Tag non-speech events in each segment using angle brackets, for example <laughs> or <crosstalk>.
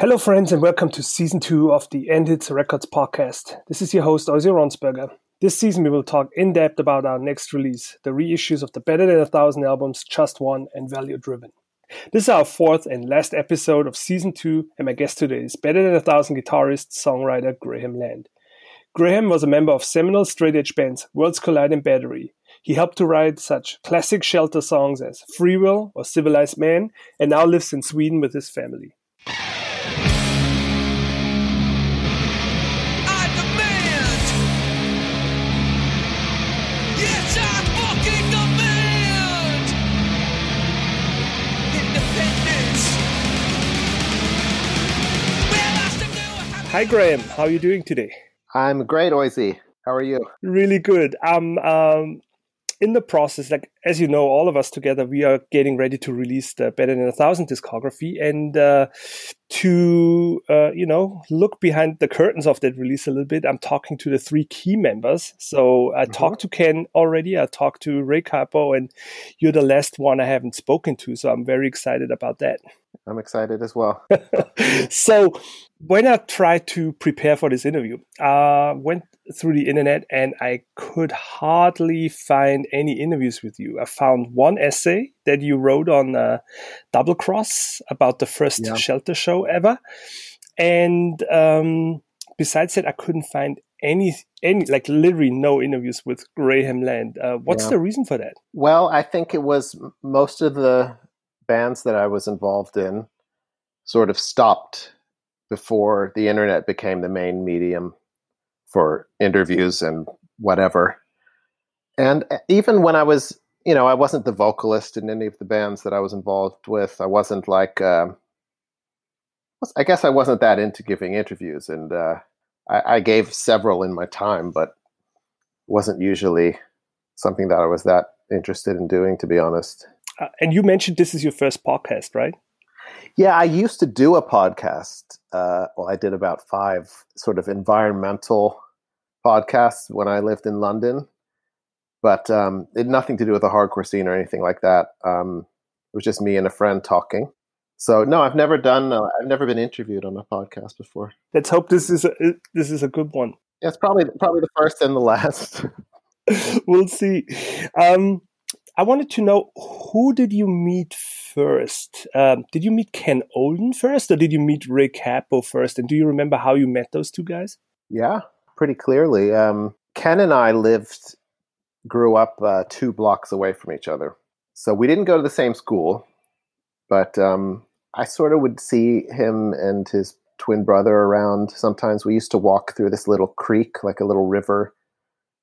Hello, friends, and welcome to season two of the End Hits Records podcast. This is your host, Ozzy Ronsberger. This season, we will talk in depth about our next release, the reissues of the Better Than a Thousand albums Just One and Value Driven. This is our fourth and last episode of season two, and my guest today is Better Than a Thousand guitarist, songwriter Graham Land. Graham was a member of seminal straight edge bands Worlds Collide and Battery. He helped to write such classic shelter songs as Free Will or Civilized Man, and now lives in Sweden with his family. Hi, Graham. How are you doing today? I'm great, Ozzy. How are you? Really good. I'm um, in the process, like as you know, all of us together, we are getting ready to release the Better Than a Thousand discography, and uh, to uh, you know look behind the curtains of that release a little bit, I'm talking to the three key members. So I mm-hmm. talked to Ken already. I talked to Ray Cappo, and you're the last one I haven't spoken to. So I'm very excited about that. I'm excited as well. <laughs> so when I tried to prepare for this interview, I uh, went through the internet and I could hardly find any interviews with you. I found one essay that you wrote on uh, Double Cross about the first yeah. shelter show ever, and um, besides that, I couldn't find any any like literally no interviews with Graham Land. Uh, what's yeah. the reason for that? Well, I think it was most of the bands that I was involved in sort of stopped before the internet became the main medium for interviews and whatever. And even when I was, you know, I wasn't the vocalist in any of the bands that I was involved with. I wasn't like, uh, I guess I wasn't that into giving interviews, and uh, I, I gave several in my time, but wasn't usually something that I was that interested in doing, to be honest. Uh, and you mentioned this is your first podcast, right? Yeah, I used to do a podcast. Uh, well, I did about five sort of environmental podcasts when I lived in London, but um, it had nothing to do with a hardcore scene or anything like that. Um, it was just me and a friend talking. So no, I've never done. Uh, I've never been interviewed on a podcast before. Let's hope this is a, this is a good one. Yeah, it's probably probably the first and the last. <laughs> <laughs> we'll see. Um, I wanted to know who did you meet first? Um, did you meet Ken Olden first, or did you meet Ray Cappo first? And do you remember how you met those two guys? Yeah, pretty clearly. Um, Ken and I lived, grew up uh, two blocks away from each other, so we didn't go to the same school, but um, I sort of would see him and his twin brother around. Sometimes we used to walk through this little creek, like a little river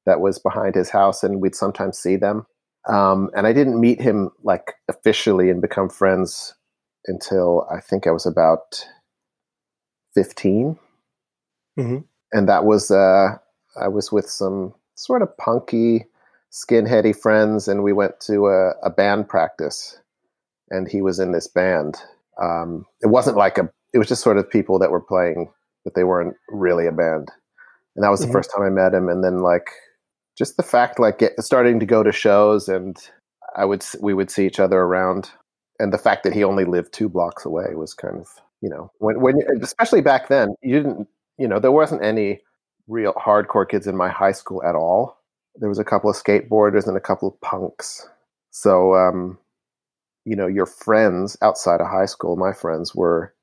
that was behind his house, and we'd sometimes see them. Um, and I didn't meet him like officially and become friends until I think I was about 15. Mm-hmm. And that was, uh, I was with some sort of punky, skinheady friends, and we went to a, a band practice, and he was in this band. Um, it wasn't like a, it was just sort of people that were playing, but they weren't really a band. And that was the mm-hmm. first time I met him. And then, like, just the fact like get, starting to go to shows and I would we would see each other around, and the fact that he only lived two blocks away was kind of you know when when especially back then you didn't you know there wasn't any real hardcore kids in my high school at all. There was a couple of skateboarders and a couple of punks. So um, you know your friends outside of high school, my friends were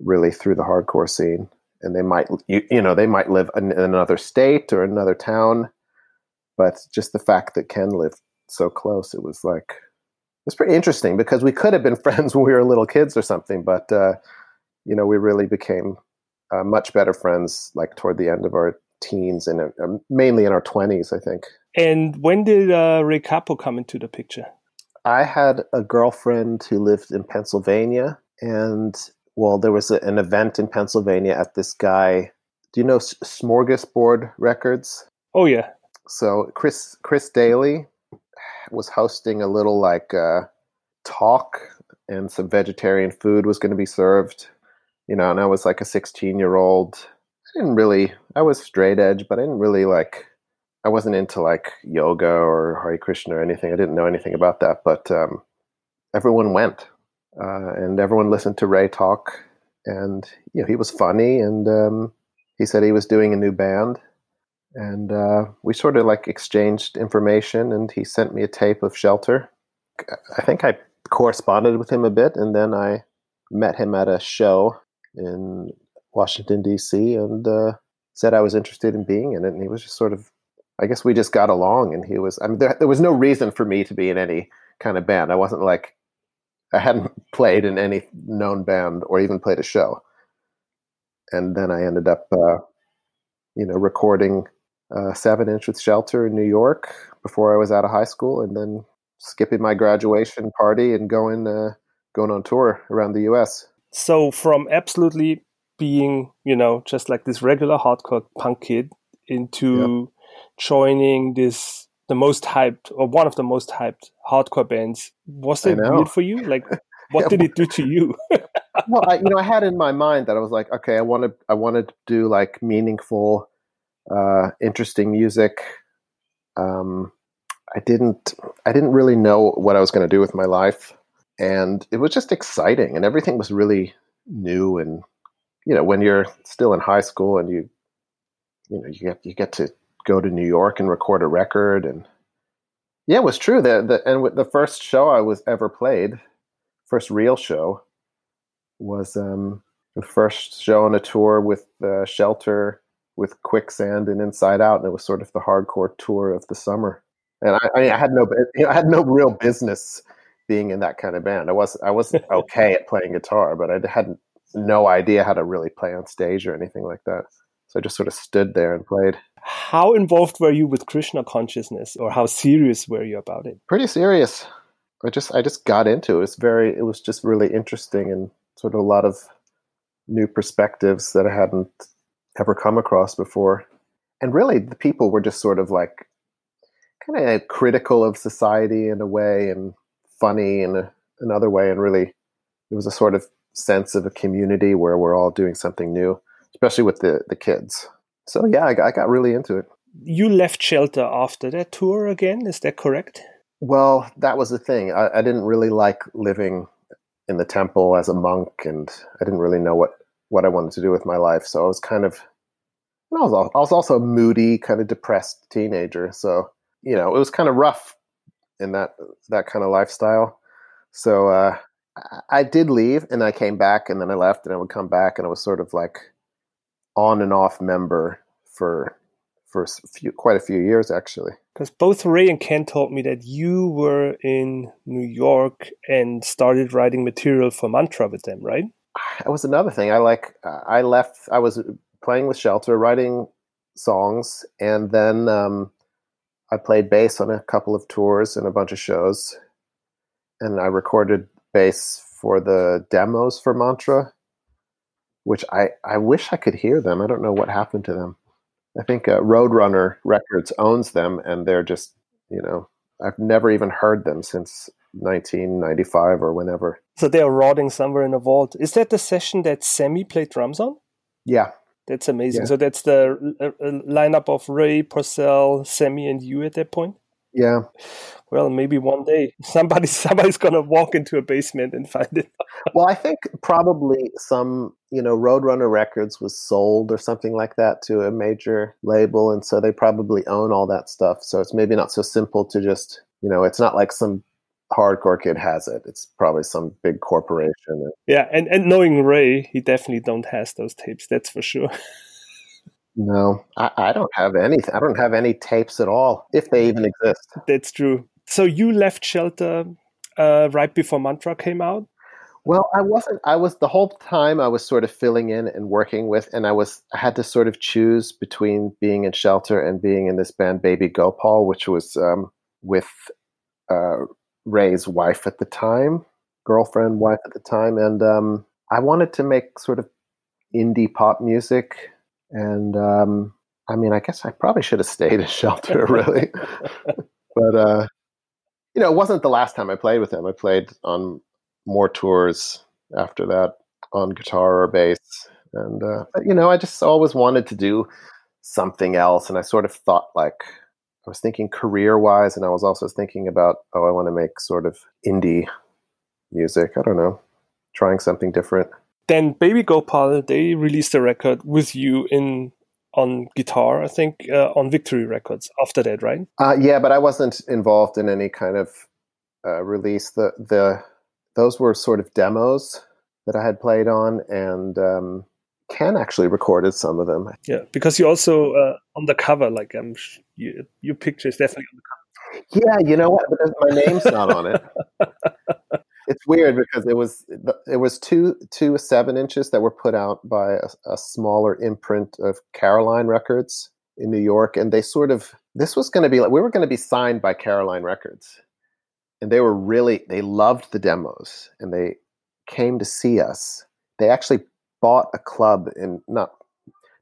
really through the hardcore scene, and they might you, you know they might live in, in another state or another town but just the fact that Ken lived so close, it was like it was pretty interesting because we could have been <laughs> friends when we were little kids or something, but uh, you know, we really became uh, much better friends like toward the end of our teens and uh, mainly in our twenties, I think. And when did uh, Ray Cappo come into the picture? I had a girlfriend who lived in Pennsylvania, and well, there was a, an event in Pennsylvania at this guy. Do you know Smorgasbord Records? Oh yeah, so Chris Chris Daly was hosting a little like uh, talk, and some vegetarian food was going to be served. You know, and I was like a 16 year old. Didn't really. I was straight edge, but I didn't really like. I wasn't into like yoga or Hare Krishna or anything. I didn't know anything about that, but um, everyone went, uh, and everyone listened to Ray talk, and you know he was funny, and um, he said he was doing a new band, and uh, we sort of like exchanged information, and he sent me a tape of Shelter. I think I corresponded with him a bit, and then I met him at a show in Washington D.C. and uh, said I was interested in being in it, and he was just sort of, I guess we just got along, and he was. I mean, there, there was no reason for me to be in any kind of band. I wasn't like I hadn't <laughs> played in any known band or even played a show, and then I ended up, uh, you know, recording uh, seven inch with Shelter in New York before I was out of high school, and then skipping my graduation party and going uh, going on tour around the U.S. So from absolutely being, you know, just like this regular hardcore punk kid into yep. joining this the most hyped or one of the most hyped hardcore bands. Was that weird for you? Like, what <laughs> did it do to you? <laughs> well, I, you know, I had in my mind that I was like, okay, I want to, I wanted to do like meaningful, uh, interesting music. Um, I didn't, I didn't really know what I was going to do with my life, and it was just exciting, and everything was really new and you know when you're still in high school and you you know you get you get to go to New York and record a record and yeah, it was true that the and the first show I was ever played, first real show, was um, the first show on a tour with uh, Shelter, with Quicksand and Inside Out, and it was sort of the hardcore tour of the summer. And I, I, mean, I had no, you know, I had no real business being in that kind of band. I was, I wasn't <laughs> okay at playing guitar, but I hadn't no idea how to really play on stage or anything like that. So I just sort of stood there and played. How involved were you with Krishna consciousness, or how serious were you about it? Pretty serious. I just I just got into it. It was very it was just really interesting and sort of a lot of new perspectives that I hadn't ever come across before. And really the people were just sort of like kind of critical of society in a way and funny in a, another way and really it was a sort of sense of a community where we're all doing something new, especially with the, the kids. So yeah, I, I got really into it. You left Shelter after that tour again, is that correct? Well, that was the thing. I, I didn't really like living in the temple as a monk, and I didn't really know what, what I wanted to do with my life. So I was kind of, I was, I was also a moody, kind of depressed teenager. So you know, it was kind of rough in that that kind of lifestyle. So uh, I did leave and I came back and then I left and I would come back and I was sort of like on and off member for for a few, quite a few years actually. Because both Ray and Ken told me that you were in New York and started writing material for Mantra with them, right? That was another thing. I like I left. I was playing with Shelter, writing songs, and then um, I played bass on a couple of tours and a bunch of shows, and I recorded bass for the demos for Mantra, which I, I wish I could hear them. I don't know what happened to them. I think uh, Roadrunner Records owns them, and they're just, you know, I've never even heard them since 1995 or whenever. So they're rotting somewhere in a vault. Is that the session that Sammy played drums on? Yeah. That's amazing. Yeah. So that's the uh, uh, lineup of Ray, Porcell, Sammy, and you at that point? Yeah. Well, maybe one day somebody <laughs> somebody's gonna walk into a basement and find it. well, I think probably some you know Roadrunner Records was sold or something like that to a major label, and so they probably own all that stuff. So it's maybe not so simple to just you know it's not like some hardcore kid has it. It's probably some big corporation. Yeah, and and knowing Ray, he definitely don't has those tapes. That's for sure. <laughs> No, I, I don't have any. I don't have any tapes at all, if they even exist. That's true. So you left Shelter uh, right before Mantra came out. Well, I wasn't. I was the whole time. I was sort of filling in and working with, and I was. I had to sort of choose between being in Shelter and being in this band, Baby Gopal, which was um, with uh, Ray's wife at the time, girlfriend, wife at the time, and um, I wanted to make sort of indie pop music and um, I mean, I guess I probably should have stayed in <laughs> shelter, really. but uh, you know, it wasn't the last time I played with him. I played on more tours after that on guitar or bass, and uh, but you know, I just always wanted to do something else, and I sort of thought like I was thinking career wise, and I was also thinking about oh, I want to make sort of indie music. I don't know, trying something different. Then Baby Gopal they released a record with you in on guitar, I think, uh, on Victory Records. After that, right? Uh, yeah, but I wasn't involved in any kind of uh, release. The the those were sort of demos that I had played on, and um, Ken actually recorded some of them. Yeah, because you also uh, on the cover, like um, you, your picture is definitely on the cover. Yeah, you know what? But my name's not on it. <laughs> it's weird because it was it was two two seven inches that were put out by a, a, smaller imprint of Caroline Records in New York, and they sort of this was going to be like we were going to be signed by Caroline Records, and they were really they loved the demos and they came to see us. They actually bought a club in not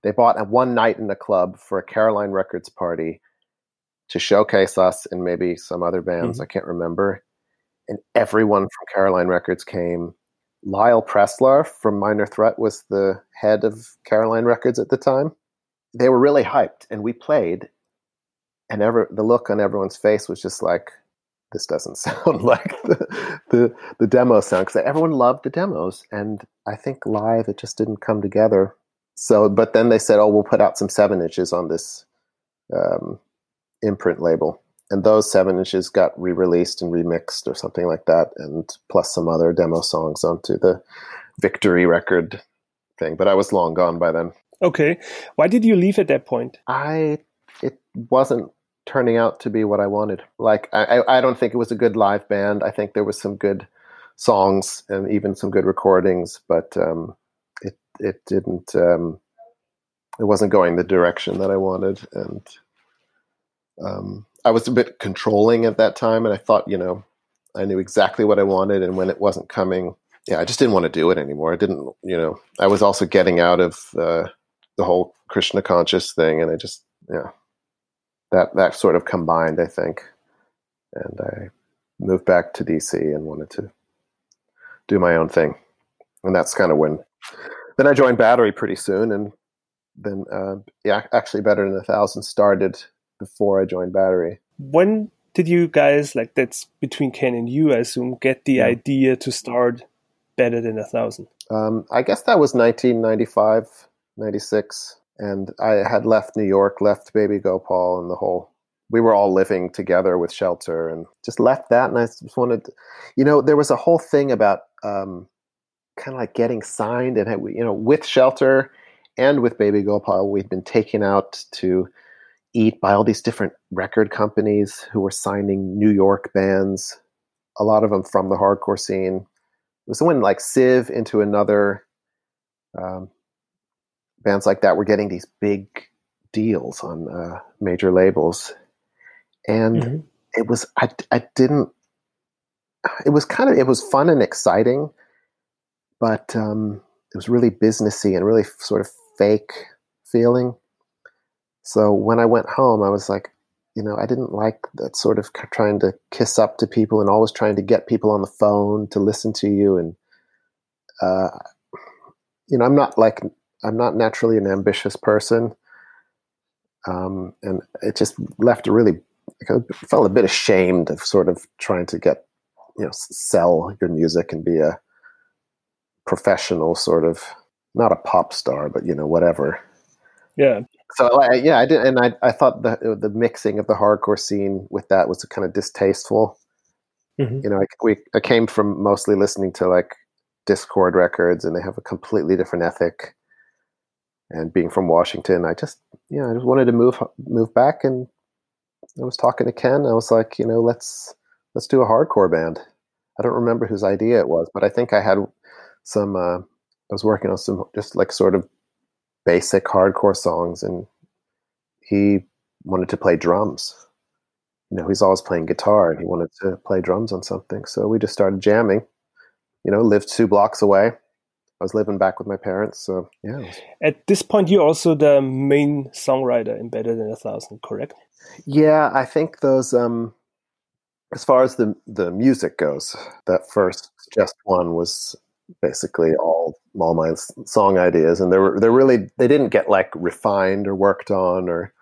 they bought a one night in a club for a Caroline Records party to showcase us and maybe some other bands mm-hmm. I can't remember and everyone from Caroline Records came. Lyle Preslar from Minor Threat was the head of Caroline Records at the time. They were really hyped, and we played, and ever the look on everyone's face was just like, "This doesn't <laughs> sound like the the, the demo sound." Because everyone loved the demos, and I think live it just didn't come together. So, but then they said, "Oh, we'll put out some seven inches on this um, imprint label." And those seven inches got re-released and remixed or something like that, and plus some other demo songs onto the Victory record thing. But I was long gone by then. Okay, why did you leave at that point? I it wasn't turning out to be what I wanted. Like I, I don't think it was a good live band. I think there was some good songs and even some good recordings, but um, it it didn't. Um, it wasn't going the direction that I wanted, and um, I was a bit controlling at that time, and I thought, you know, I knew exactly what I wanted, and when it wasn't coming, yeah, I just didn't want to do it anymore. I didn't, you know, I was also getting out of uh, the whole Krishna conscious thing, and I just, yeah, that that sort of combined, I think, and I moved back to DC and wanted to do my own thing, and that's kind of when. Then I joined Battery pretty soon, and then uh, yeah, actually, Better Than a Thousand started before I joined Battery. When did you guys like that's between Ken and you? I assume get the yeah. idea to start better than a thousand. Um, I guess that was 1995, 96, and I had left New York, left Baby Gopal, and the whole. We were all living together with Shelter, and just left that. And I just wanted, to, you know, there was a whole thing about um, kind of like getting signed, and you know, with Shelter and with Baby Gopal, we'd been taken out to eat by all these different record companies who were signing New York bands, a lot of them from the hardcore scene. It was when like Civ into another um, bands like that were getting these big deals on uh, major labels, and mm-hmm. it was I I didn't. It was kind of it was fun and exciting, but um, it was really businessy and really sort of fake feeling. So when I went home, I was like, you know, I didn't like that sort of trying to kiss up to people and always trying to get people on the phone to listen to you. And, uh, you know, I'm not like, I'm not naturally an ambitious person. Um, and it just left a really, I felt a bit ashamed of sort of trying to get, you know, sell your music and be a professional sort of, not a pop star, but, you know, whatever. Yeah so yeah, I did, and I I thought the the mixing of the hardcore scene with that was kind of distasteful. Mm-hmm. You know, I, we I came from mostly listening to like Dischord records, and they have a completely different ethic. And being from Washington, I just yeah, I just wanted to move move back, and I was talking to Ken. I was like, you know, let's let's do a hardcore band. I don't remember whose idea it was, but I think I had some. Uh, I was working on some just like sort of basic hardcore songs and he wanted to play drums. You know he's always playing guitar and he wanted to play drums on something. So we just started jamming you know lived two blocks away. I was living back with my parents so yeah at this point you're also the main songwriter in better than a thousand correct? Yeah i think those um as far as the the music goes that first just one was basically all all my song ideas, and they were they really they didn't get like refined or worked on, or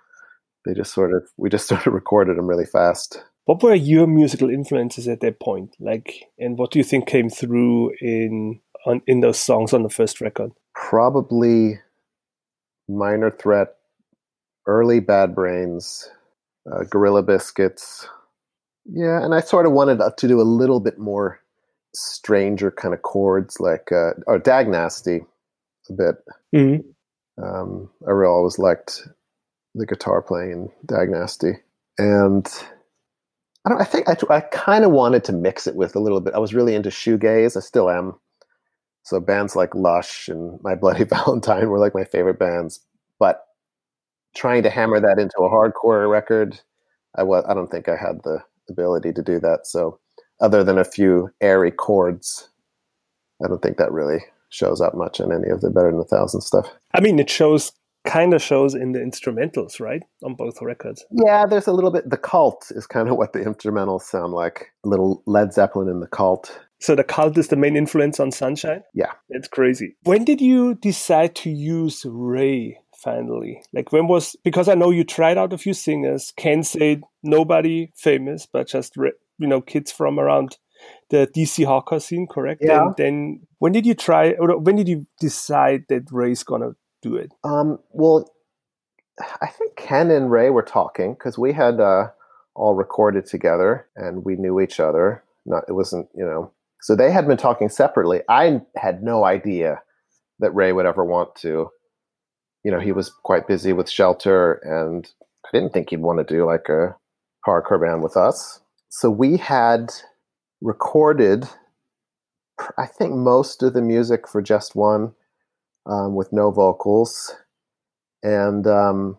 they just sort of we just <laughs> sort of recorded them really fast. What were your musical influences at that point? Like, and what do you think came through in on in those songs on the first record? Probably Minor Threat, early Bad Brains, uh, Gorilla Biscuits. Yeah, and I sort of wanted to do a little bit more stranger kind of chords, like uh, or Dag Nasty, a bit. Mm-hmm. Um, I really always liked the guitar playing in Dag Nasty, and I don't. I think I, I kind of wanted to mix it with a little bit. I was really into shoegaze. I still am. So bands like Lush and My Bloody <laughs> Valentine were like my favorite bands. But trying to hammer that into a hardcore record, I was. I don't think I had the ability to do that. So other than a few airy chords, I don't think that really shows up much in any of the Better Than a Thousand stuff. I mean, it shows kind of shows in the instrumentals, right? On both records. Yeah, there's a little bit. The cult is kind of what the instrumentals sound like. A little Led Zeppelin in the cult. So the cult is the main influence on Sunshine? Yeah. It's crazy. When did you decide to use Ray finally? Like when was because I know you tried out a few singers, Ken said nobody famous, but just you know kids from around the DC hardcore scene, correct? Yeah. And then when did you try or when did you decide that Ray's gonna do it? Um, well, I think Ken and Ray were talking because we had uh, all recorded together and we knew each other. Not it wasn't you know. So they had been talking separately. I had no idea that Ray would ever want to. You know, he was quite busy with Shelter, and I didn't think he'd want to do like a hardcore band with us. So we had recorded, I think, most of the music for Just One um, with no vocals. And um,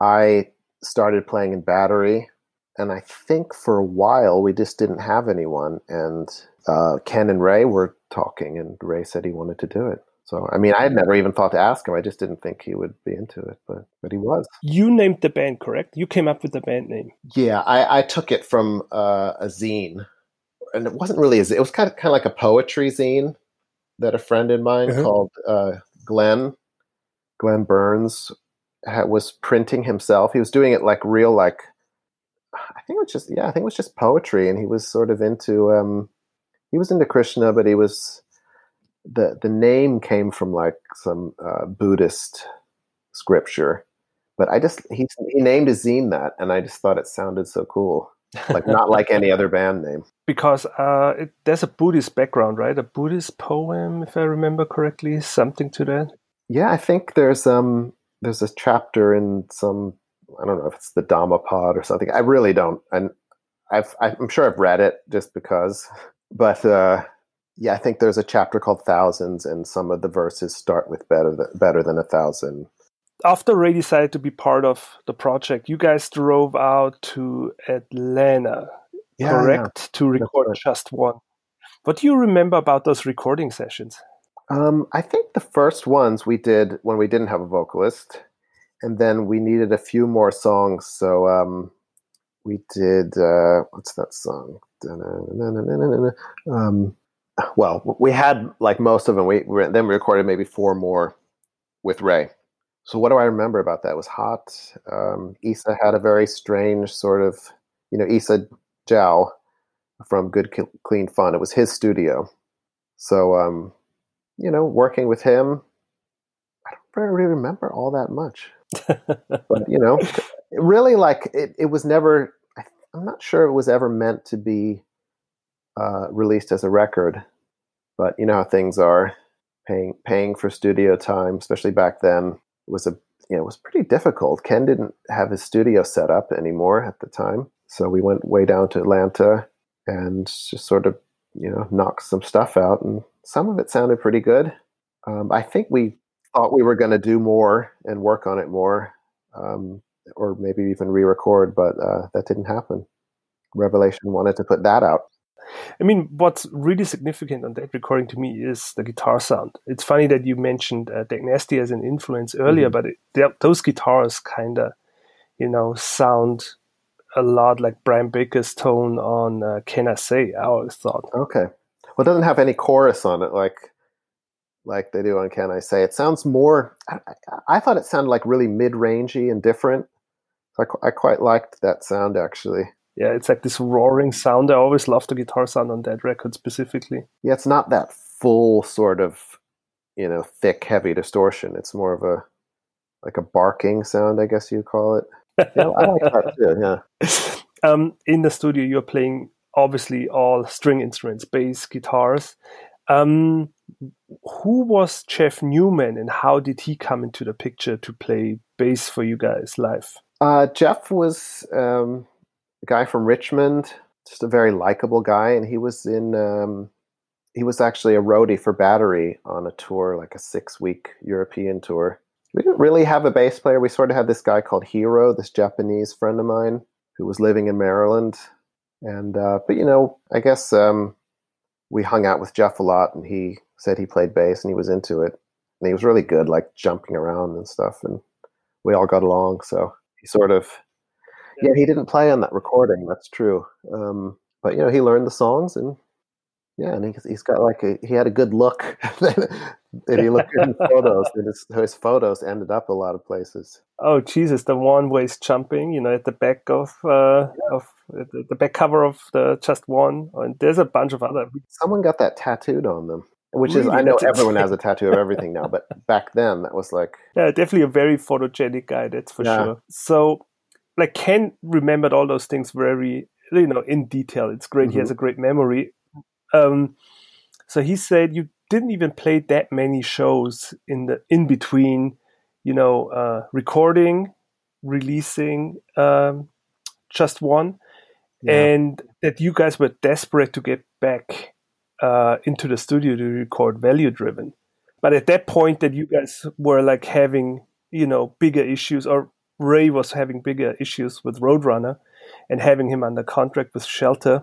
I started playing in battery. And I think for a while we just didn't have anyone. And uh, Ken and Ray were talking, and Ray said he wanted to do it. So, I mean, I had never even thought to ask him. I just didn't think he would be into it, but but he was. You named the band, correct? You came up with the band name. Yeah, I, I took it from uh, a zine, and it wasn't really a zine. It was kind of kind of like a poetry zine that a friend of mine Uh-huh. called uh, Glenn, Glenn Burns, ha was printing himself. He was doing it like real, like I think it was just yeah, I think it was just poetry, and he was sort of into um, he was into Krishna, but he was the the name came from like some uh, Buddhist scripture. But I just he he named his zine that, and I just thought it sounded so cool, like not like any other band name. <laughs> because uh, it, there's a Buddhist background, right? A Buddhist poem, if I remember correctly, something to that. Yeah, I think there's um there's a chapter in some I don't know if it's the Dhammapada or something. I really don't, and I've I'm sure I've read it just because, <laughs> but uh, yeah, I think there's a chapter called Thousands, and some of the verses start with better than, better than a thousand. After Ray decided to be part of the project, you guys drove out to Atlanta, correct, to record right. just one. What do you remember about those recording sessions? Um, I think the first ones we did when we didn't have a vocalist, and then we needed a few more songs. So um, we did uh, what's that song? Um, well, we had like most of them. We, we then we recorded maybe four more with Ray. So what do I remember about that? It was hot. Um, Issa had a very strange sort of, you know, Issa Diao from Good Clean Fun. It was his studio. So, um, you know, working with him, I don't really remember all that much. <laughs> but you know, really like it, it was never. I, I'm not sure it was ever meant to be uh, released as a record. But you know how things are. Paying paying for studio time, especially back then, was a you know was pretty difficult. Ken didn't have his studio set up anymore at the time, so we went way down to Atlanta and just sort of you know knocked some stuff out, and some of it sounded pretty good. Um, I think we thought we were going to do more and work on it more, um, or maybe even re-record, but uh, that didn't happen. Revelation wanted to put that out. I mean, what's really significant on that recording to me is the guitar sound. It's funny that you mentioned uh, Dag Nasty as an influence earlier, Mhm. but it, th- those guitars kind of, you know, sound a lot like Brian Baker's tone on uh, Can I Say? I always thought. Okay. Well, it doesn't have any chorus on it like like they do on Can I Say. It sounds more. I, I- I thought it sounded like really mid rangey and different. I, qu- I quite liked that sound actually. Yeah, it's like this roaring sound. I always love the guitar sound on that record specifically. Yeah, it's not that full sort of you know thick heavy distortion. It's more of a like a barking sound, I guess you call it. Yeah, I like that too. Yeah. <laughs> Um, in the studio, you're playing obviously all string instruments, bass, guitars. Um, who was Jeff Newman, and how did he come into the picture to play bass for you guys live? Uh, Jeff was um, a guy from Richmond, just a very likable guy, and he was in. Um, he was actually a roadie for Battery on a tour, like a six-week European tour. We didn't really have a bass player. We sort of had this guy called Hero, this Japanese friend of mine who was living in Maryland, and uh, but you know, I guess um, we hung out with Jeff a lot, and he said he played bass and he was into it, and he was really good, like jumping around and stuff, and we all got along. So he sort of, yeah, he didn't play on that recording. That's true, um, but you know, he learned the songs and yeah, and he, he's got like a he had a good look. and he looked in photos, and his, his photos ended up a lot of places. Oh Jesus! The one where he's jumping, you know, at the back of uh, yeah. of the, the, back cover of the Just One, and there's a bunch of other. Someone got that tattooed on them, which really? is I know everyone has a tattoo of everything now, but back then that was like <laughs> yeah, definitely a very photogenic guy. That's for yeah. sure. So, like Ken remembered all those things very you know in detail. It's great. Mm-hmm. He has mm-hmm. a great memory um, so he said you didn't even play that many shows in the in between, you know, uh, recording, releasing um, just one, yeah. and that you guys were desperate to get back uh, into the studio to record Value Driven. But at that point, that you guys were like having, you know, bigger issues, or Ray was having bigger issues with Roadrunner, and having him under contract with Shelter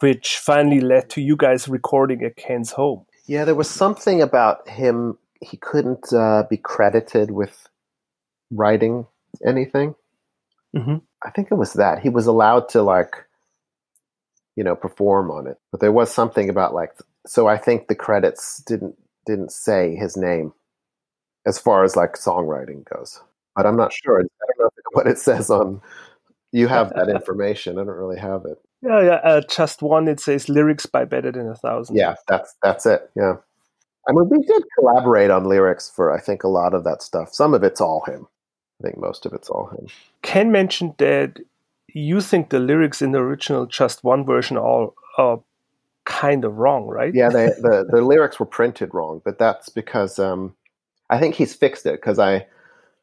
which finally led to you guys recording at Ken's home. Yeah, there was something about him. He couldn't uh, be credited with writing anything. Mm-hmm. I think it was that he was allowed to like, you know, perform on it, but there was something about like. So I think the credits didn't didn't say his name, as far as like songwriting goes. But I'm not sure. I don't know <laughs> what it says on. You have that <laughs> information. I don't really have it. Yeah, yeah. Uh, just one. It says lyrics by Better Than a Thousand. Yeah, that's that's it. Yeah. I mean, we did collaborate on lyrics for I think a lot of that stuff. Some of it's all him. I think most of it's all him. Ken mentioned that you think the lyrics in the original Just One version are, are kind of wrong, right? Yeah, they, the the <laughs> lyrics were printed wrong, but that's because um, I think he's fixed it because I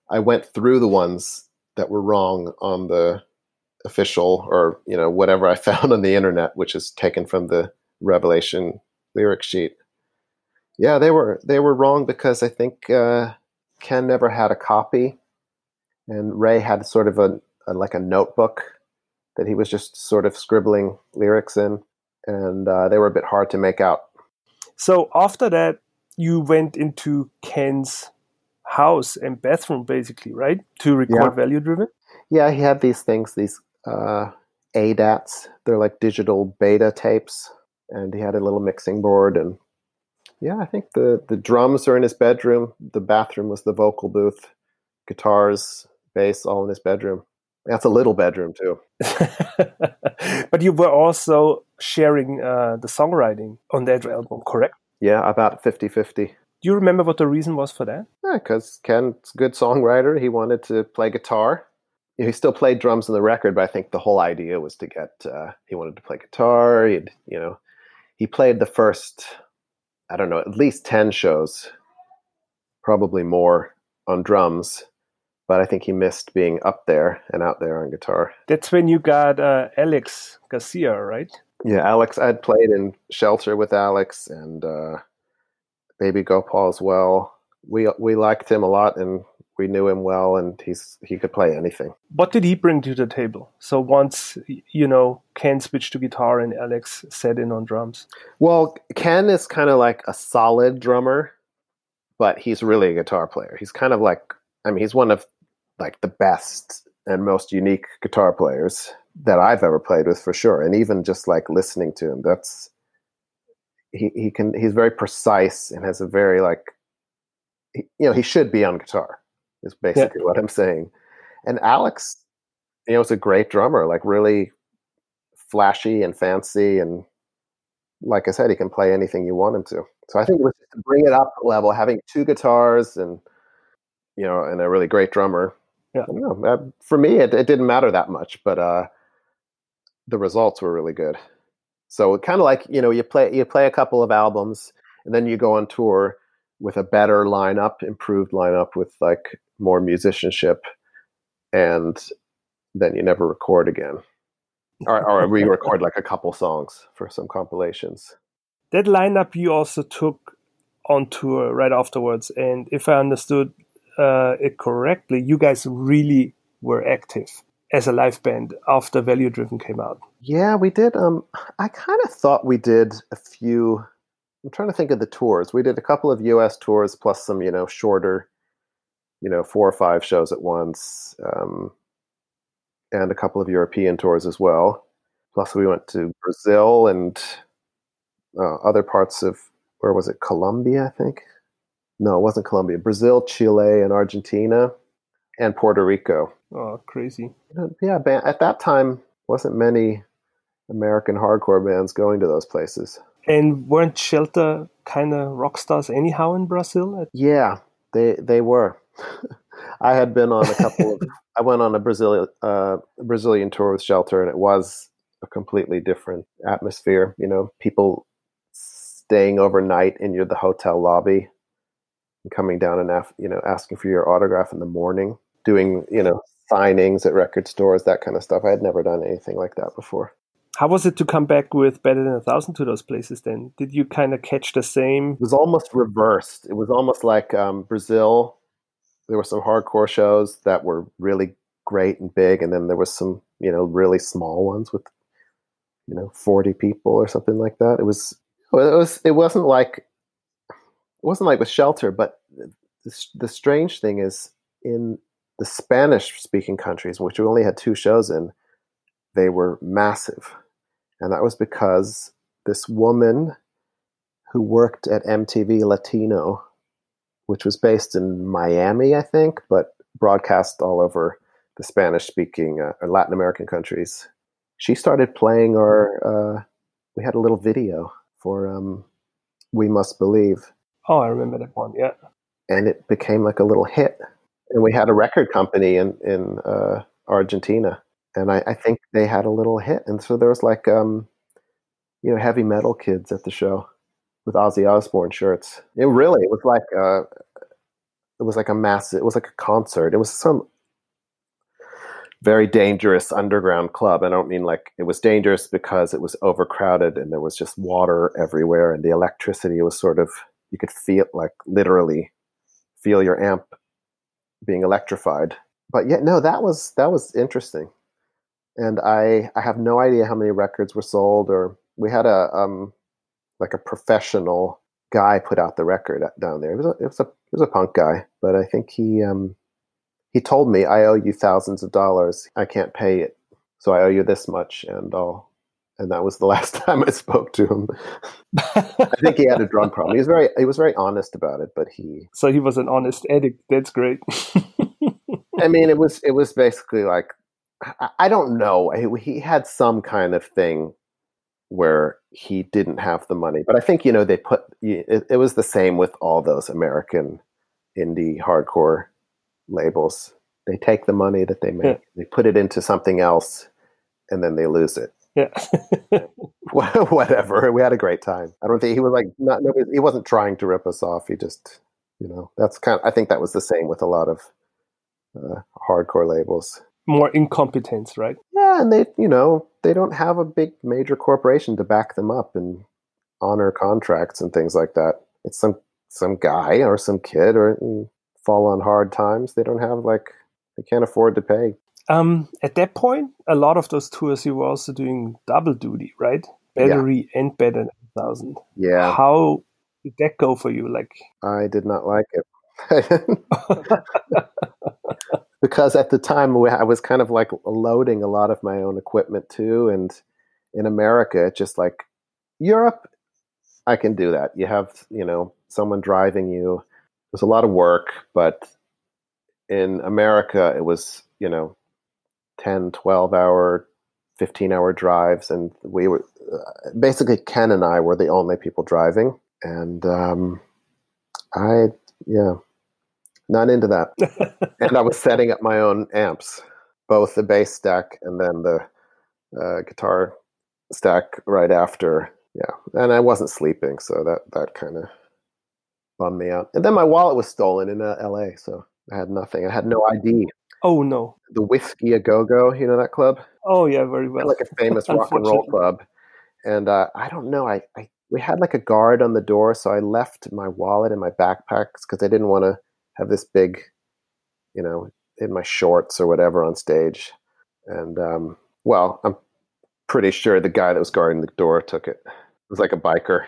I went through the ones that were wrong on the official or you know whatever I <laughs> found on the internet, which is taken from the Revelation lyric sheet. Yeah, they were they were wrong because I think uh, Ken never had a copy, and Ray had sort of a, a, like a notebook that he was just sort of scribbling lyrics in, and uh, they were a bit hard to make out. So after that, you went into Ken's house and bathroom, basically, right, to record yeah. Value Driven. Yeah, he had these things, these uh, ADATs. They're like digital beta tapes, and he had a little mixing board. And yeah, I think the the drums are in his bedroom. The bathroom was the vocal booth, guitars, bass, all in his bedroom. That's a little bedroom too. <laughs> <laughs> but you were also sharing uh, the songwriting on that album, correct? Yeah, about 50 50. Do you remember what the reason was for that? Yeah, because Ken's a good songwriter. He wanted to play guitar he still played drums on the record, but I think the whole idea was to get. Uh, he wanted to play guitar. He'd, you know, he played the first, I don't know, at least ten shows, probably more on drums. But I think he missed being up there and out there on guitar. That's when you got uh, Alex Garcia, right? Yeah, Alex. I'd played in Shelter with Alex and uh, Baby Gopal as well. We we liked him a lot, and we knew him well, and he's he could play anything. What did he bring to the table? So once you know Ken switched to guitar and Alex set in on drums. Well, Ken is kind of like a solid drummer, but he's really a guitar player. He's kind of like I mean, he's one of like the best and most unique guitar players that I've ever played with for sure. And even just like listening to him, that's he, he can he's very precise and has a very like you know he should be on guitar is basically yeah. what I'm saying. And Alex, you know, is a great drummer, like really flashy and fancy and like I said, he can play anything you want him to. So I think it was just to bring it up a level, having two guitars and you know, and a really great drummer. Yeah. Know, for me, it, it, didn't matter that much, but uh, the results were really good. So kind of like you know, you play you play a couple of albums, and then you go on tour with a better lineup, improved lineup with like more musicianship, and then you never record again or, or <laughs> re-record like a couple songs for some compilations. That lineup you also took on tour right afterwards, and if I understood uh, it correctly, you guys really were active as a live band after Value Driven came out. Yeah, we did. Um, I kind of thought we did a few. I'm trying to think of the tours. We did a couple of U.S. tours plus some, you know, shorter, you know, four or five shows at once. Um, and a couple of European tours as well. Plus, we went to Brazil and uh, other parts of where was it? Colombia, I think. No, it wasn't Colombia. Brazil, Chile, and Argentina, and Puerto Rico. Oh, crazy! Yeah, at that time, wasn't many American hardcore bands going to those places. And weren't Shelter kind of rock stars anyhow in Brazil? Yeah, they they were. <laughs> I had been on a couple of. <laughs> I went on a Brazil uh, Brazilian tour with Shelter, and it was a completely different atmosphere. You know, people staying overnight in your the hotel lobby, and coming down and af- you know asking for your autograph in the morning, doing you know signings at record stores, that kind of stuff. I had never done anything like that before. How was it to come back with Better Than a Thousand to those places then? Did you kind of catch the same? It was almost reversed. It was almost like um, Brazil there were some hardcore shows that were really great and big, and then there was some you know really small ones with you know 40 people or something like that. It was it was it wasn't like it wasn't like with Shelter, but the, the strange thing is in the Spanish speaking countries, which we only had two shows in, they were massive. And that was because this woman who worked at MTV Latino which was based in Miami, I think, but broadcast all over the Spanish speaking uh, or Latin American countries. She started playing our, uh, we had a little video for um, We Must Believe. Oh, I remember that one, yeah. And it became like a little hit. And we had a record company in, in uh, Argentina. And I, I, think they had a little hit. And so there was like, um, you know, heavy metal kids at the show with Ozzy Osbourne shirts. It really it was like a, it was like a massive. It was like a concert. It was some very dangerous underground club. I don't mean like it was dangerous because it was overcrowded and there was just water everywhere and the electricity was sort of you could feel like literally feel your amp being electrified. But yeah, no, that was that was interesting. And I I have no idea how many records were sold or we had a um like a professional guy put out the record down there. It was a, it was a, it was a punk guy, but I think he um, he told me I owe you thousands of dollars. I can't pay it, so I owe you this much, and I'll. And that was the last <laughs> time I spoke to him. I think he had a drug problem. He was very he was very honest about it, but he. So he was an honest addict. That's great. I <laughs> mean, it was it was basically like I, I don't know. He, he had some kind of thing where he didn't have the money. But I think you know they put it, it was the same with all those American indie hardcore labels. They take the money that they make, yeah. they put it into something else, and then they lose it. Yeah. <laughs> Whatever. We had a great time. I don't think he was like not. Nobody, he wasn't trying to rip us off. He just, you know, that's kind. Of, I think that was the same with a lot of uh, hardcore labels more incompetence, right? Yeah, and they, you know, they don't have a big major corporation to back them up and honor contracts and things like that. It's some some guy or some kid or mm, fall on hard times. They don't have like they can't afford to pay. Um, at that point, a lot of those tours you were also doing double duty, right? Battery yeah. and better thousand. Yeah. How did that go for you? Like, I did not like it. <laughs> because at the time I was kind of like loading a lot of my own equipment too, and in America, it's just like Europe, I can do that. You have you know someone driving you. There's a lot of work, but in America, it was you know 10, 12 hour 15 hour drives. And we were uh, basically Ken and I were the only people driving. And um, I, yeah, not into that. <laughs> and I was setting up my own amps, both the bass stack and then the uh, guitar stack right after. Yeah, and I wasn't sleeping, so that that kind of bummed me out. And then my wallet was stolen in uh, L.A., so I had nothing. I had no ID. Oh no! The Whiskey a Go Go, you know that club? Oh yeah, very well. Like a famous <laughs> rock and roll club. And uh, I don't know. I, I we had like a guard on the door, so I left my wallet and my backpacks because I didn't want to have this big, you know, in my shorts or whatever on stage. And um, well, I'm pretty sure the guy that was guarding the door took it. It was like a biker.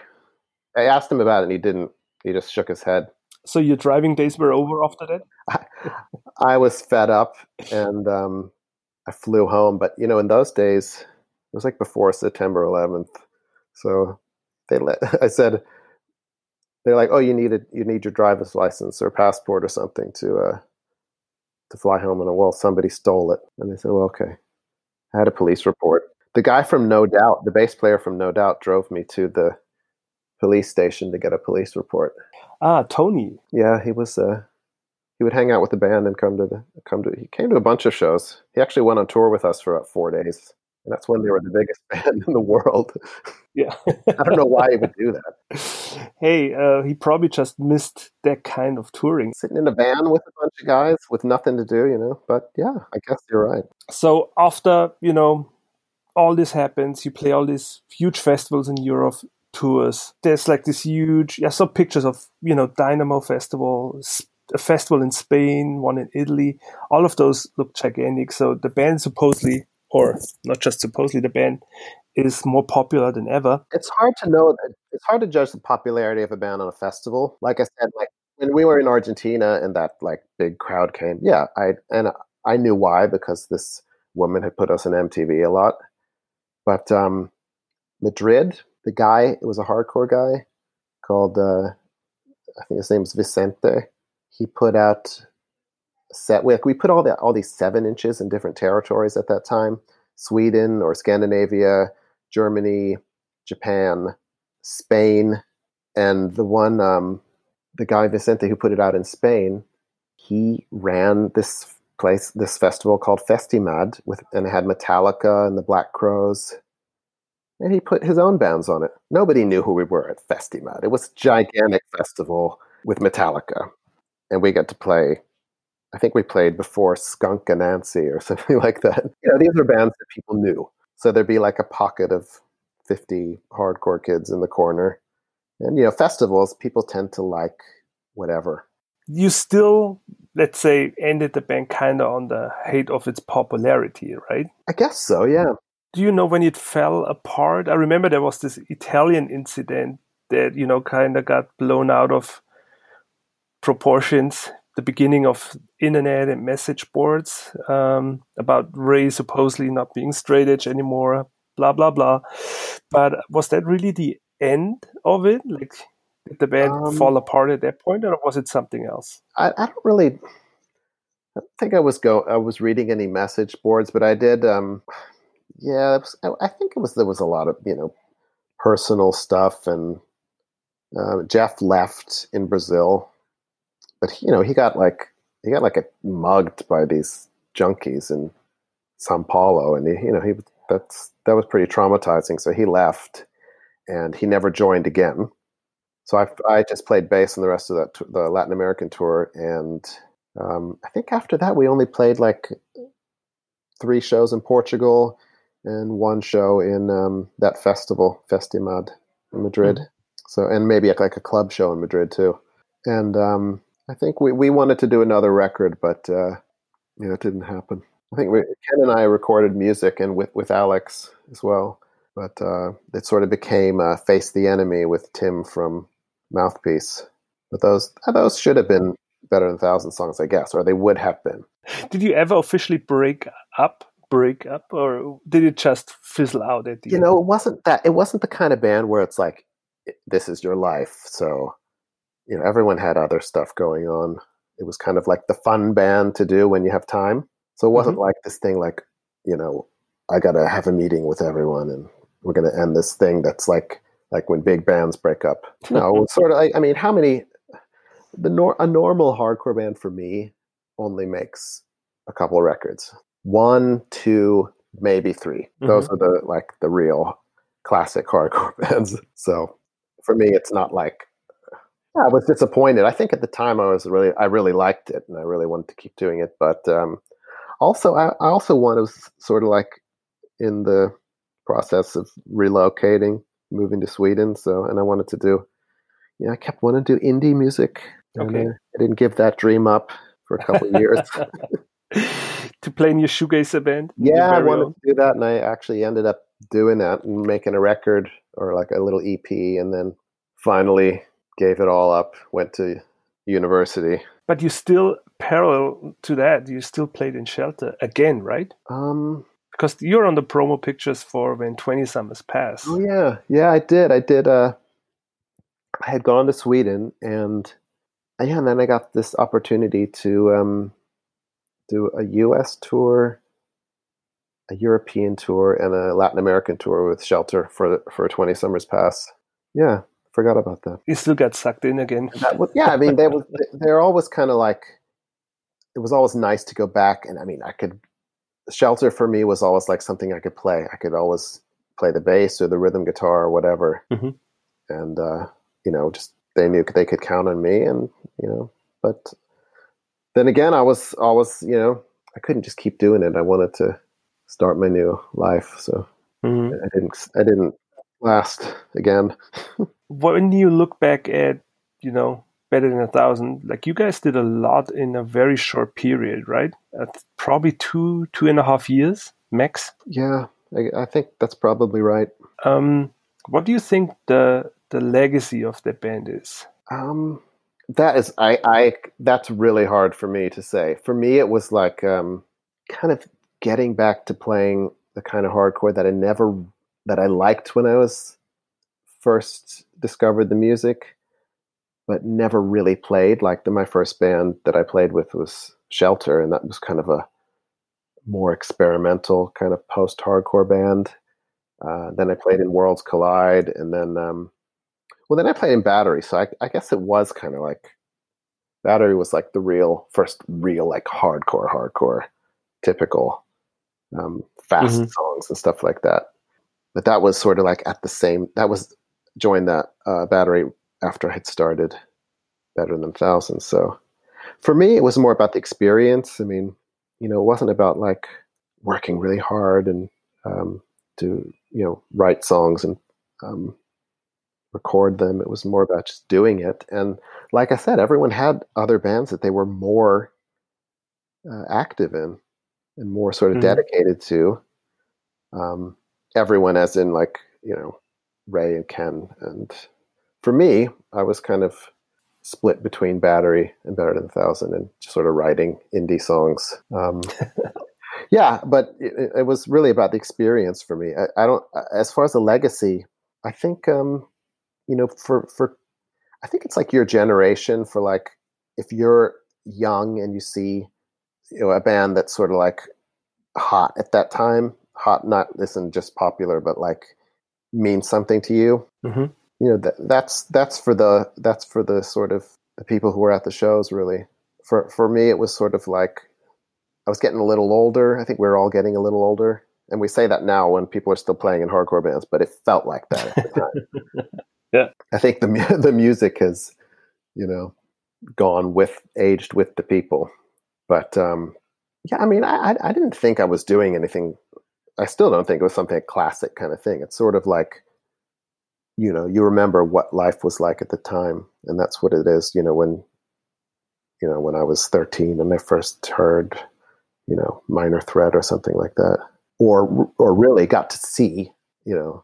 I asked him about it, and he didn't. He just shook his head. So your driving days were over after that? I, <laughs> I was fed up and um, I flew home. But you know, in those days, it was like before September 11th. So they let. <laughs> I said, they're like, "Oh, you need a, you need your driver's license or passport or something to uh, to fly home." And well, somebody stole it. And they said, "Well, okay." I had a police report. The guy from No Doubt, the bass player from No Doubt, drove me to the police station to get a police report. Ah, Tony. Yeah, he was. Uh, he would hang out with the band and come to the come to. He came to a bunch of shows. He actually went on tour with us for about four days, and that's when they were the biggest <laughs> band in the world. Yeah, <laughs> I don't know why he would do that. Hey, uh, he probably just missed that kind of touring. Sitting in a van with a bunch of guys with nothing to do, you know. But yeah, I guess you're right. So after you know all this happens, you play all these huge festivals in Europe tours. There's like this huge. I saw pictures of you know Dynamo Festival, a festival in Spain, one in Italy. All of those look gigantic. So the band supposedly, or not just supposedly, the band is more popular than ever. It's hard to know. It's hard to judge the popularity of a band on a festival. Like I said, like when we were in Argentina and that like big crowd came, yeah, I and I knew why because this woman had put us in MTV a lot. But um, Madrid, the guy, it was a hardcore guy called, uh, I think his name is Vicente. He put out set we, we put all the all these seven inches in different territories at that time sweden or scandinavia germany japan spain and the one um, the guy vicente who put it out in spain he ran this place this festival called festimad with and it had metallica and the black crowes and he put his own bands on it. Nobody knew who we were at Festimad. It was a gigantic festival with Metallica, and we got to play. I think we played before Skunk Anansie or <laughs> something like that. You know, these are bands that people knew, so there'd be like a pocket of fifty hardcore kids in the corner, and you know, festivals people tend to like whatever. You still, let's say, ended the band kind of on the height of its popularity, right? I guess so. Yeah do you know when it fell apart? I remember there was this Italian incident that you know kind of got blown out of proportions. The beginning of internet and message boards um, about Ray supposedly not being straight edge anymore. Blah blah blah. But was that really the end of it? Like, did the band um, fall apart at that point, or was it something else? I, I don't really. I don't think I was go. I was reading any message boards, but I did. Um, yeah, was, I think it was there was a lot of you know personal stuff, and uh, Jeff left in Brazil, but you know he got like he got like a mugged by these junkies in Sao Paulo, and he, you know he that's that was pretty traumatizing. So he left, and he never joined again. So I, I just played bass in the rest of that the Latin American tour, and um, I think after that we only played like three shows in Portugal and one show in um, that festival, Festimad, in Madrid. Mm. So, and maybe like a club show in Madrid too. And um, I think we, we wanted to do another record, but uh, you know, it didn't happen. I think we, Ken and I recorded music and with, with Alex as well. But uh, it sort of became uh, Face the Enemy with Tim from Mouthpiece. But those those should have been better than Thousand Songs, I guess, or they would have been. Did you ever officially break up break up, or did it just fizzle out at the you end? know it wasn't that it wasn't the kind of band where it's like this is your life so you know everyone had other stuff going on it was kind of like the fun band to do when you have time so it wasn't mm-hmm. like this thing like you know I got to have a meeting with everyone and we're going to end this thing that's like like when big bands break up. No, sort of. I, I mean, how many? The nor, a normal hardcore band for me only makes a couple of records. One, two, maybe 3 mm-hmm. Those are the like the real classic hardcore <laughs> bands. So for me, it's not like yeah, I was disappointed. I think at the time I was really I really liked it and I really wanted to keep doing it. But um, also I, I also was sort of like in the process of relocating, moving to Sweden. So and I wanted to do yeah, I kept wanting to do indie music. Okay. I didn't give that dream up for a couple of years. <laughs> to play in your shoegazer band? Yeah, I wanted own? to do that, and I actually ended up doing that and making a record or like a little EP, and then finally gave it all up. Went to university. But you still parallel to that, you still played in Shelter again, right? Um, because you're on the promo pictures for when 20 summers pass. Oh yeah, yeah, I did. I did. Uh, I had gone to Sweden, and yeah, and then I got this opportunity to um, do a U.S. tour, a European tour, and a Latin American tour with Shelter for for Twenty Summers Pass. Yeah, forgot about that. You still got sucked in again. Was, yeah, I mean they was they're always kind of like it was always nice to go back, and I mean I could Shelter for me was always like something I could play. I could always play the bass or the rhythm guitar or whatever, mm-hmm. and uh, you know just they knew they could count on me, and you know, but then again, I was always, you know, I couldn't just keep doing it. I wanted to start my new life, so mm-hmm. I didn't. I didn't last again. when you look back at, you know, better than a thousand, like you guys did a lot in a very short period, right? At probably two, two and a half years max. Yeah, I, I think that's probably right. Um, what do you think the the legacy of the band is? Um, that is I I that's really hard for me to say. For me it was like um kind of getting back to playing the kind of hardcore that I never that I liked when I was first discovered the music but never really played like the, my first band that I played with was Shelter and that was kind of a more experimental kind of post-hardcore band. Uh, then I played in Worlds Collide and then um, well, then I played in Battery, so I, I guess it was kind of like Battery was like the real first real like hardcore, hardcore, typical um, fast mm-hmm. songs and stuff like that. But that was sort of like at the same. That was joined that uh, Battery after I had started Better Than Thousands. So for me, it was more about the experience. I mean, you know, it wasn't about like working really hard and um, to you know write songs and um, record them. It was more about just doing it. And like I said, everyone had other bands that they were more uh, active in and more sort of mm-hmm. dedicated to. Um, everyone, as in like you know Ray and Ken, and for me, I was kind of split between Battery and Better Than a Thousand, and just sort of writing indie songs. Um, <laughs> yeah, but it, it, was really about the experience for me. I, I, don't, as far as the legacy, I think um, you know, for for I think it's like your generation for like if you're young and you see you know a band that's sort of like hot at that time, hot not isn't just popular, but like means something to you. Mm-hmm. You know that that's that's for the that's for the sort of the people who were at the shows really. For for me, it was sort of like I was getting a little older. I think we are all getting a little older, and we say that now when people are still playing in hardcore bands, but it felt like that at the time. <laughs> Yeah. I think the <laughs> the music has, you know, gone with aged with the people. But um, yeah, I mean, I I didn't think I was doing anything. I still don't think it was something classic kind of thing. It's sort of like, you know, you remember what life was like at the time, and that's what it is. You know, when, you know, when I was thirteen and I first heard, you know, Minor Threat or something like that, or or really got to see, you know,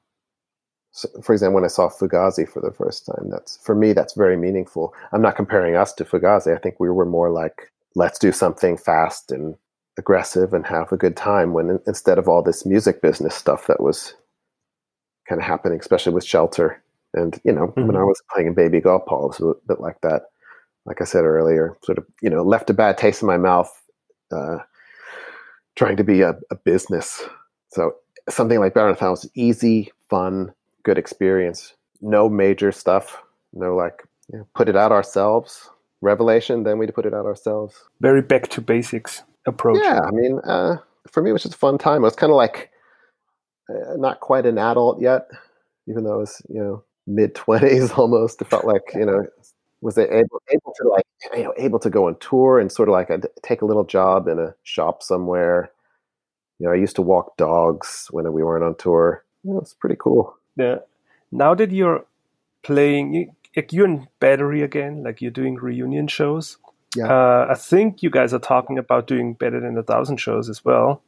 so, for example, when I saw Fugazi for the first time, that's for me that's very meaningful. I'm not comparing us to Fugazi. I think we were more like let's do something fast and aggressive and have a good time. When instead of all this music business stuff that was kind of happening, especially with Shelter, and you know, mm-hmm. when I was playing in Baby Gopal, it was a bit like that. Like I said earlier, sort of you know left a bad taste in my mouth. Uh, trying to be a, a business So something like a Thousand was easy, fun, good experience. No major stuff. No like you know, put it out ourselves. Revelation, then we put it out ourselves. Very back to basics approach. Yeah, I mean, uh, for me, it was just a fun time. It was kind of like uh, not quite an adult yet, even though I was, you know, mid twenties <laughs> almost. It felt like, you know, was able able to like, you know, able to go on tour and sort of like take a little job in a shop somewhere. You know, I used to walk dogs when we weren't on tour. You know, it's pretty cool. Yeah. Now that you're playing, like you're in Battery again, like you're doing reunion shows. Yeah. Uh, I think you guys are talking about doing better than a thousand shows as well.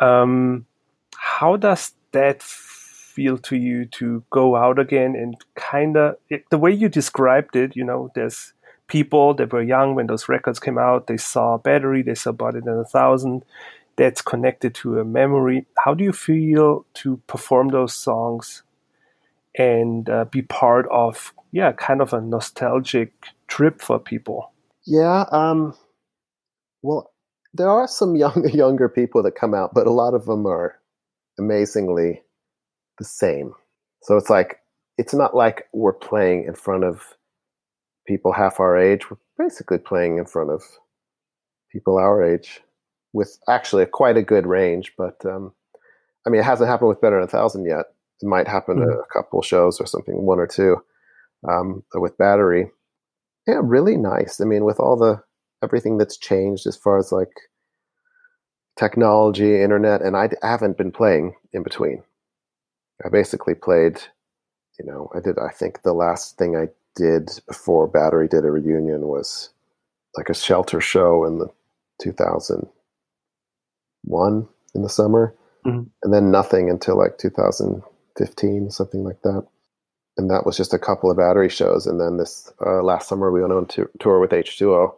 Um, how does that feel to you to go out again and kind of the way you described it? You know, there's people that were young when those records came out. They saw Battery, they saw Better Than a Thousand. That's connected to a memory. How do you feel to perform those songs and uh, be part of, yeah, kind of a nostalgic trip for people? Yeah. Um, well, there are some young, <laughs> younger people that come out, but a lot of them are amazingly the same. So it's like, it's not like we're playing in front of people half our age. We're basically playing in front of people our age with actually a, quite a good range. But um, I mean, it hasn't happened with Better Than a Thousand yet. It might happen mm-hmm. a, couple shows or something, one or two um, with Battery yeah, really nice. I mean, with all the everything that's changed as far as like technology, internet, and I, haven't been playing in between. I basically played, you know, I did. I think the last thing I did before Battery did a reunion was like a shelter show in the 2001 in the summer, mm-hmm. and then nothing until like 2015, something like that and that was just a couple of battery shows. And then this uh, last summer, we went on to tour with H2O.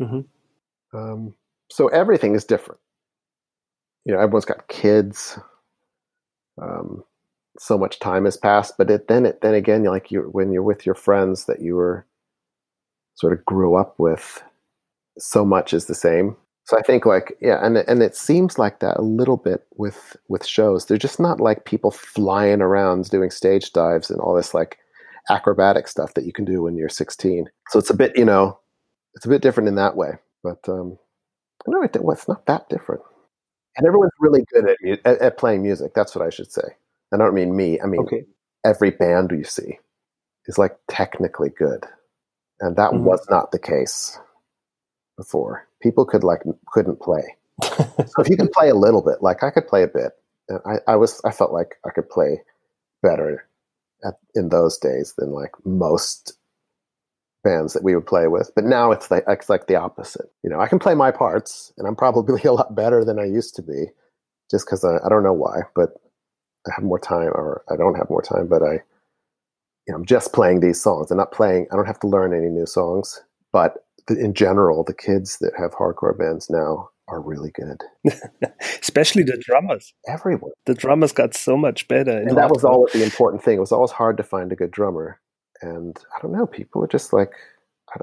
Mm-hmm. Um, so everything is different. You know, everyone's got kids. Um, so much time has passed, but it, then it, then again, like you when you're with your friends that you were sort of grew up with, so much is the same. So I think like yeah, and and it seems like that a little bit with with shows. They're just not like people flying around doing stage dives and all this like acrobatic stuff that you can do when you're 16. So it's a bit you know, it's a bit different in that way. But um, it, well, it's not that different. And everyone's really good at, at, at playing music. That's what I should say. I don't mean me. I mean okay. every band you see is like technically good, and that mm-hmm. was not the case before. People could like couldn't play. so if you can play a little bit, like I could play a bit, and I, I was I felt like I could play better at, in those days than like most bands that we would play with. But now it's like it's like the opposite. You know, I can play my parts, and I'm probably <laughs> a lot better than I used to be, just because I, I don't know why, but I have more time, or I don't have more time, but I, you know, I'm just playing these songs. I'm not playing. I don't have to learn any new songs, but in general, the kids that have hardcore bands now are really good. <laughs> Especially the drummers. Everyone. The drummers got so much better. And that was always the important thing. It was always hard to find a good drummer. And I don't know, people are just like,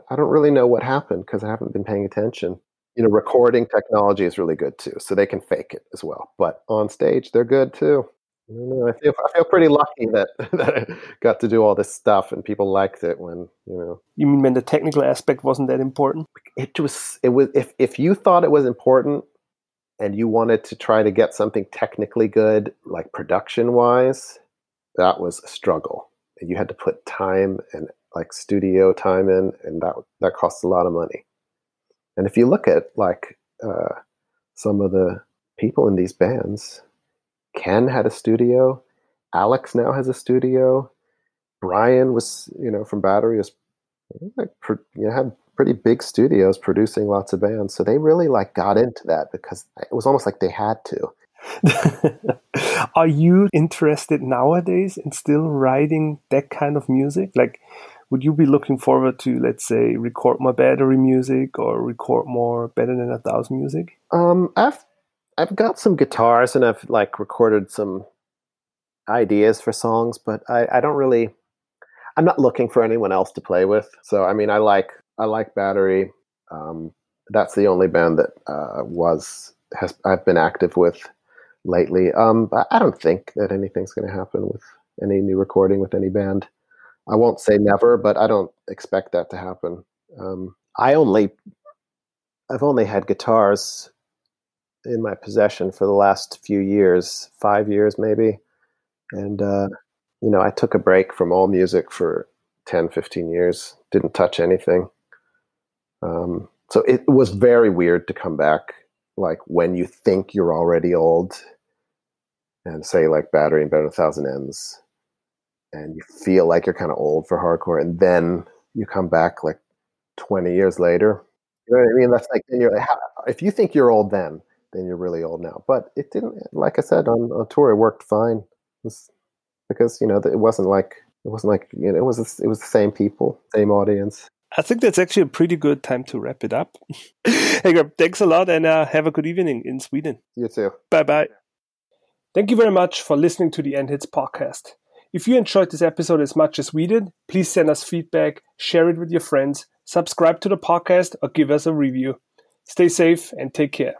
I don't really know what happened because I haven't been paying attention. You know, recording technology is really good too, so they can fake it as well. But on stage, they're good too. I don't know. I feel I feel pretty lucky that <laughs> that I got to do all this stuff and people liked it when you know. You mean when the technical aspect wasn't that important? It was. It was. If if you thought it was important and you wanted to try to get something technically good, like production wise, that was a struggle. And you had to put time and like studio time in, and that that costs a lot of money. And if you look at like uh, some of the people in these bands Ken had a studio. Alex now has a studio. Brian was, you know, from Battery was, like, you know, had pretty big studios producing lots of bands. So they really like got into that because it was almost like they had to. <laughs> Are you interested nowadays in still writing that kind of music? Like, would you be looking forward to, let's say, record more battery music or record more better than a thousand music? Um, I've I've got some guitars and I've like recorded some ideas for songs, but I, I don't really. I'm not looking for anyone else to play with. So I mean, I like I like Battery. Um, that's the only band that uh, was has I've been active with lately. Um, I don't think that anything's going to happen with any new recording with any band. I won't say never, but I don't expect that to happen. Um, I only, I've only had guitars in my possession for the last few years, five years maybe, and uh, you know, I took a break from all music for 10, 15 years. Didn't touch anything. Um, so it was very weird to come back, like when you think you're already old, and say like battery and better thousand ends and you feel like you're kind of old for hardcore, and then you come back like 20 years later. You know what I mean? That's like you're, if you think you're old then, then you're really old now. But it didn't. Like I said on, on tour, it worked fine. It because you know it wasn't like it wasn't like you know it was it was the same people, same audience. I think that's actually a pretty good time to wrap it up. <laughs> hey, thanks a lot, and uh, have a good evening in Sweden. You too. Bye bye. Thank you very much for listening to the End Hits podcast. If you enjoyed this episode as much as we did, please send us feedback, share it with your friends, subscribe to the podcast, or give us a review. Stay safe and take care.